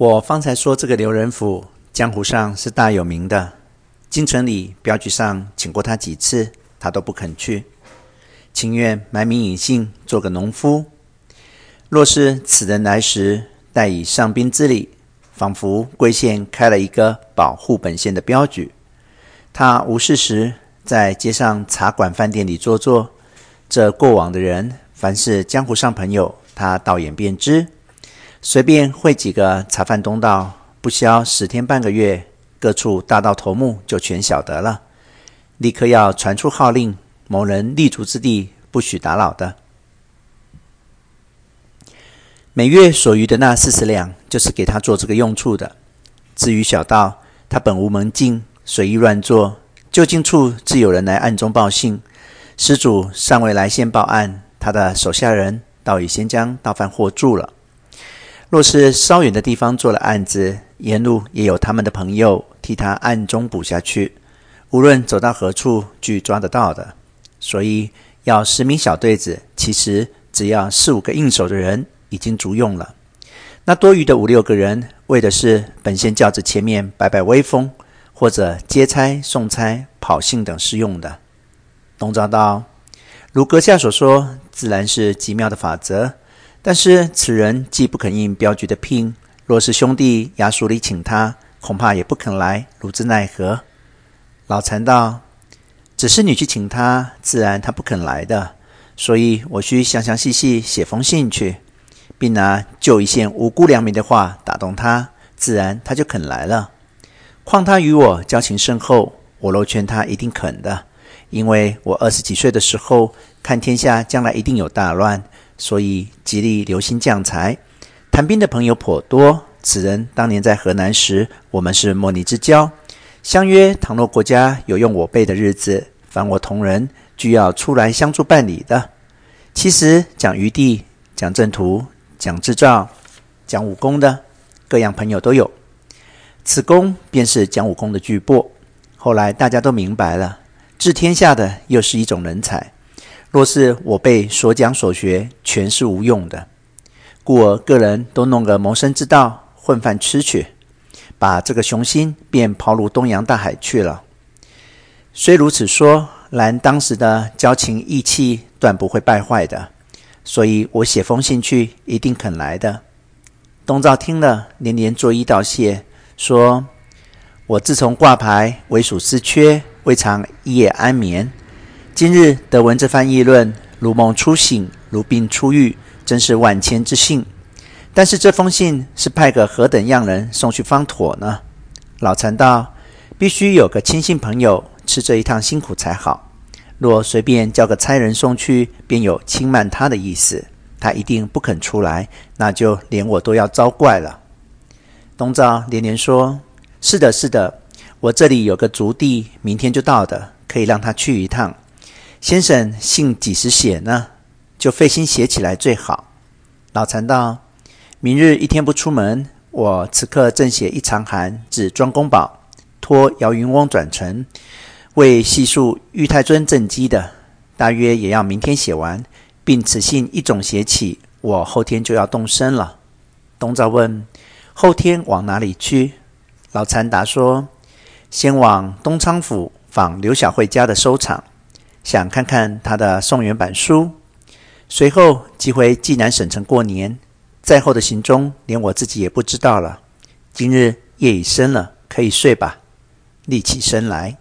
我方才说这个刘仁甫，江湖上是大有名的。京城里镖局上请过他几次，他都不肯去，情愿埋名隐姓做个农夫。若是此人来时，带以上宾之礼，仿佛贵县开了一个保护本县的镖局。他无事时，在街上茶馆、饭店里坐坐。这过往的人，凡是江湖上朋友，他倒眼便知。随便会几个茶饭东道，不消十天半个月，各处大盗头目就全晓得了，立刻要传出号令，某人立足之地，不许打扰的。每月所余的那四十两，就是给他做这个用处的。至于小盗，他本无门禁，随意乱做，就近处自有人来暗中报信，失主尚未来县报案，他的手下人倒已先将盗犯获住了。若是稍远的地方做了案子，沿路也有他们的朋友替他暗中补下去，无论走到何处，俱抓得到的。所以要十名小队子，其实只要四五个应手的人已经足用了。那多余的五六个人，为的是本县轿子前面摆摆威风，或者接差、送差、跑信等事用的。东照道：如阁下所说，自然是极妙的法则。但是此人既不肯应镖局的聘，若是兄弟衙署里请他，恐怕也不肯来，如之奈何？老禅道：“只是你去请他，自然他不肯来的。所以我需详详细细写封信去，并拿旧一线无辜良民的话打动他，自然他就肯来了。况他与我交情深厚，我若劝他，一定肯的。因为我二十几岁的时候，看天下将来一定有大乱。”所以极力留心将才，谈兵的朋友颇多。此人当年在河南时，我们是莫逆之交，相约倘若国家有用我辈的日子，凡我同仁俱要出来相助办理的。其实讲余地、讲正途、讲制造、讲武功的各样朋友都有。此公便是讲武功的巨擘。后来大家都明白了，治天下的又是一种人才。若是我辈所讲所学全是无用的，故而个人都弄个谋生之道，混饭吃去，把这个雄心便抛入东洋大海去了。虽如此说，然当时的交情义气断不会败坏的，所以我写封信去，一定肯来的。东照听了，连连作揖道谢，说：“我自从挂牌为属司缺，未尝一夜安眠。”今日得闻这番议论，如梦初醒，如病初愈，真是万千之幸。但是这封信是派个何等样人送去方妥呢？老禅道：必须有个亲信朋友吃这一趟辛苦才好。若随便叫个差人送去，便有轻慢他的意思，他一定不肯出来，那就连我都要遭怪了。东照连连说：是的，是的，我这里有个族弟，明天就到的，可以让他去一趟。先生信几时写呢？就费心写起来最好。老禅道：明日一天不出门，我此刻正写一长函至庄公宝，托姚云翁转呈，为细述玉太尊正机的，大约也要明天写完，并此信一种写起，我后天就要动身了。东照问：后天往哪里去？老禅答说：先往东昌府访刘小慧家的收场。想看看他的宋元版书，随后即回济南省城过年。在后的行踪，连我自己也不知道了。今日夜已深了，可以睡吧。立起身来。